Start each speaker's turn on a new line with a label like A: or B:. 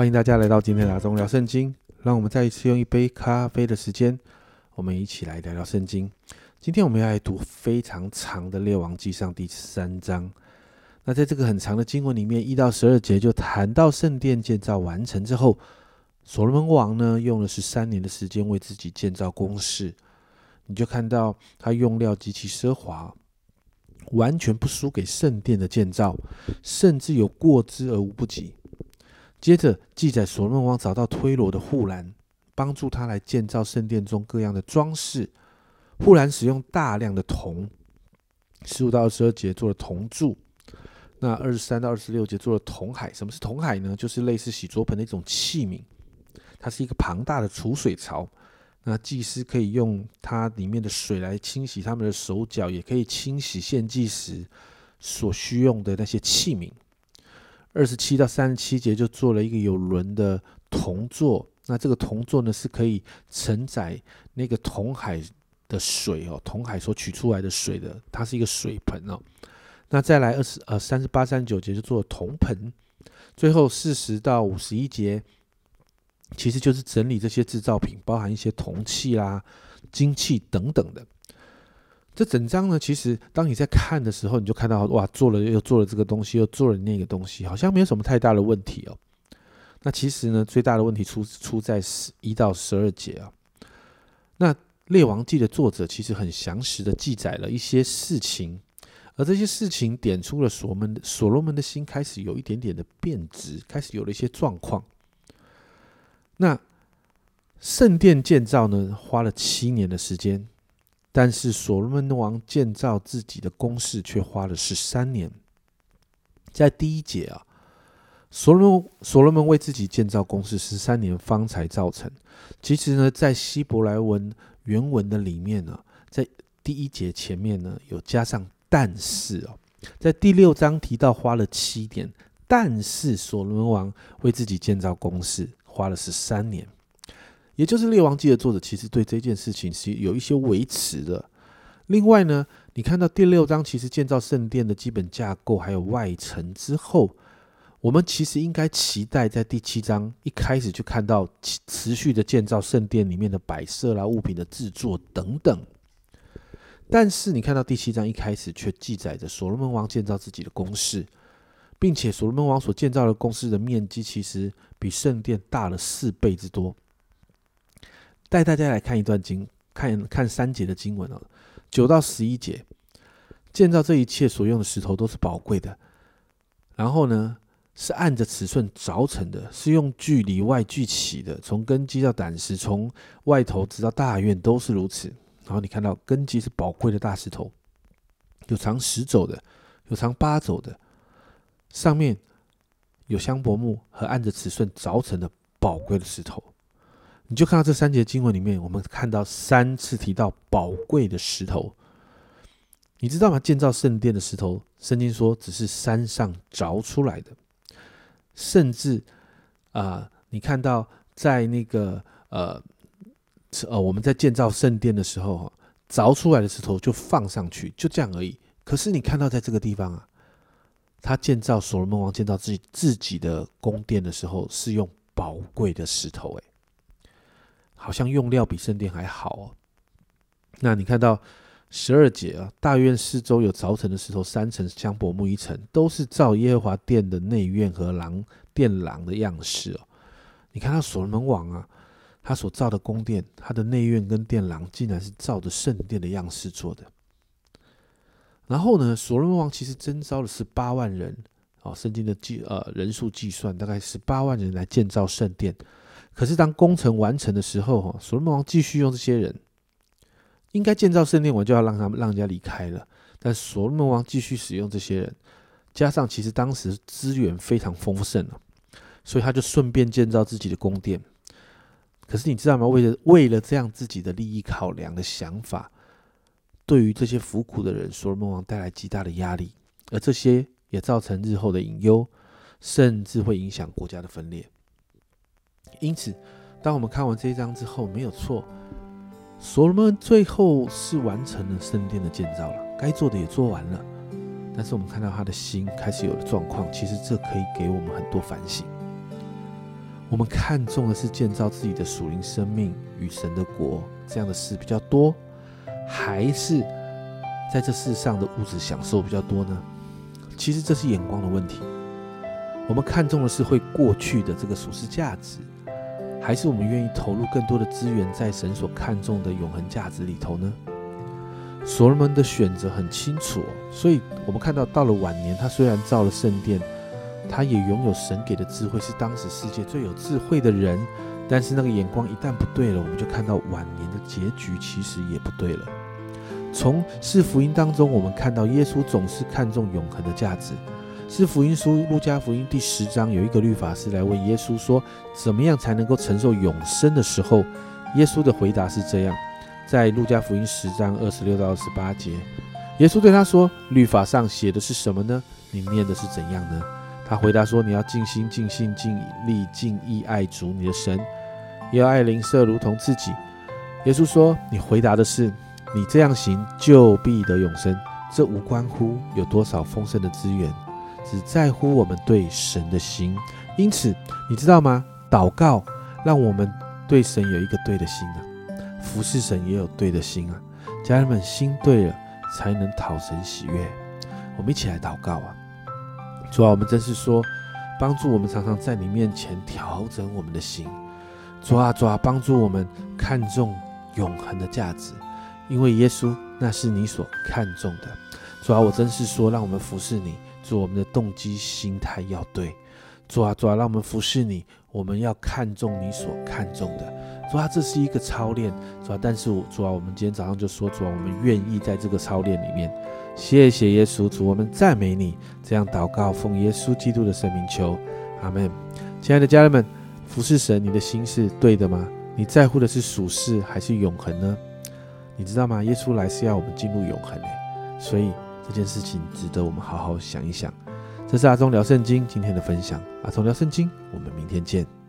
A: 欢迎大家来到今天的阿中聊圣经。让我们再一次用一杯咖啡的时间，我们一起来聊聊圣经。今天我们要来读非常长的列王记上第三章。那在这个很长的经文里面，一到十二节就谈到圣殿建造完成之后，所罗门王呢用了十三年的时间为自己建造宫室。你就看到他用料极其奢华，完全不输给圣殿的建造，甚至有过之而无不及。接着记载，所罗王找到推罗的护栏，帮助他来建造圣殿中各样的装饰。护栏使用大量的铜，十五到二十二节做了铜柱，那二十三到二十六节做了铜海。什么是铜海呢？就是类似洗桌盆的一种器皿，它是一个庞大的储水槽。那祭司可以用它里面的水来清洗他们的手脚，也可以清洗献祭时所需用的那些器皿。二十七到三十七节就做了一个有轮的铜座，那这个铜座呢是可以承载那个铜海的水哦，铜海所取出来的水的，它是一个水盆哦。那再来二十呃三十八、三十九节就做铜盆，最后四十到五十一节其实就是整理这些制造品，包含一些铜器啦、金器等等的。这整章呢，其实当你在看的时候，你就看到哇，做了又做了这个东西，又做了那个东西，好像没有什么太大的问题哦。那其实呢，最大的问题出出在十一到十二节啊。那列王记的作者其实很详实的记载了一些事情，而这些事情点出了所罗门所罗门的心开始有一点点的变质，开始有了一些状况。那圣殿建造呢，花了七年的时间。但是所罗门王建造自己的宫室却花了十三年。在第一节啊，所罗所罗门为自己建造宫室十三年方才造成。其实呢，在希伯来文原文的里面呢，在第一节前面呢有加上但是哦，在第六章提到花了七年，但是所罗门王为自己建造宫室花了十三年。也就是《列王记》的作者，其实对这件事情是有一些维持的。另外呢，你看到第六章，其实建造圣殿的基本架构还有外层之后，我们其实应该期待在第七章一开始就看到持续的建造圣殿里面的摆设啦、物品的制作等等。但是你看到第七章一开始却记载着所罗门王建造自己的宫室，并且所罗门王所建造的宫室的面积其实比圣殿大了四倍之多。带大家来看一段经，看看三节的经文哦，九到十一节，建造这一切所用的石头都是宝贵的，然后呢是按着尺寸凿成的，是用锯里外锯起的，从根基到胆石，从外头直到大院都是如此。然后你看到根基是宝贵的大石头，有长十肘的，有长八肘的，上面有香柏木和按着尺寸凿成的宝贵的石头。你就看到这三节经文里面，我们看到三次提到宝贵的石头，你知道吗？建造圣殿的石头，圣经说只是山上凿出来的，甚至啊，你看到在那个呃呃，我们在建造圣殿的时候，哈，凿出来的石头就放上去，就这样而已。可是你看到在这个地方啊，他建造所罗门王建造自己自己的宫殿的时候，是用宝贵的石头，诶。好像用料比圣殿还好哦。那你看到十二节啊，大院四周有凿成的石头三层，香柏木一层，都是照耶和华殿的内院和廊殿廊的样式哦。你看到所罗门王啊，他所造的宫殿，他的内院跟殿廊竟然是照着圣殿的样式做的。然后呢，所罗门王其实征召了十八万人哦，圣经的计呃人数计算大概十八万人来建造圣殿。可是当工程完成的时候，哈，所罗门王继续用这些人，应该建造圣殿，我就要让他们让人家离开了。但所罗门王继续使用这些人，加上其实当时资源非常丰盛了，所以他就顺便建造自己的宫殿。可是你知道吗？为了为了这样自己的利益考量的想法，对于这些服苦的人，所罗门王带来极大的压力，而这些也造成日后的隐忧，甚至会影响国家的分裂。因此，当我们看完这一章之后，没有错，所罗门最后是完成了圣殿的建造了，该做的也做完了。但是我们看到他的心开始有了状况，其实这可以给我们很多反省。我们看重的是建造自己的属灵生命与神的国这样的事比较多，还是在这世上的物质享受比较多呢？其实这是眼光的问题。我们看重的是会过去的这个属世价值，还是我们愿意投入更多的资源在神所看重的永恒价值里头呢？所罗门的选择很清楚，所以我们看到到了晚年，他虽然造了圣殿。他也拥有神给的智慧，是当时世界最有智慧的人。但是那个眼光一旦不对了，我们就看到晚年的结局其实也不对了。从四福音当中，我们看到耶稣总是看重永恒的价值。是福音书路加福音第十章有一个律法师来问耶稣说：“怎么样才能够承受永生？”的时候，耶稣的回答是这样：在路加福音十章二十六到二十八节，耶稣对他说：“律法上写的是什么呢？你念的是怎样呢？”他回答说：“你要尽心、尽性、尽力、尽意爱主你的神，也要爱邻舍如同自己。”耶稣说：“你回答的是，你这样行就必得永生。这无关乎有多少丰盛的资源，只在乎我们对神的心。因此，你知道吗？祷告让我们对神有一个对的心啊，服侍神也有对的心啊。家人们，心对了，才能讨神喜悦。我们一起来祷告啊！”主啊，我们真是说，帮助我们常常在你面前调整我们的心。主啊，主啊，帮助我们看重永恒的价值，因为耶稣那是你所看重的。主啊，我真是说，让我们服侍你，主我们的动机心态要对。主啊，主啊，让我们服侍你，我们要看重你所看重的。主啊，这是一个操练。主啊，但是主啊，我们今天早上就说，主啊，我们愿意在这个操练里面。谢谢耶稣主，我们赞美你。这样祷告，奉耶稣基督的圣名求，阿门。亲爱的家人们，服侍神，你的心是对的吗？你在乎的是属世还是永恒呢？你知道吗？耶稣来是要我们进入永恒的，所以这件事情值得我们好好想一想。这是阿忠聊圣经今天的分享，阿忠聊圣经，我们明天见。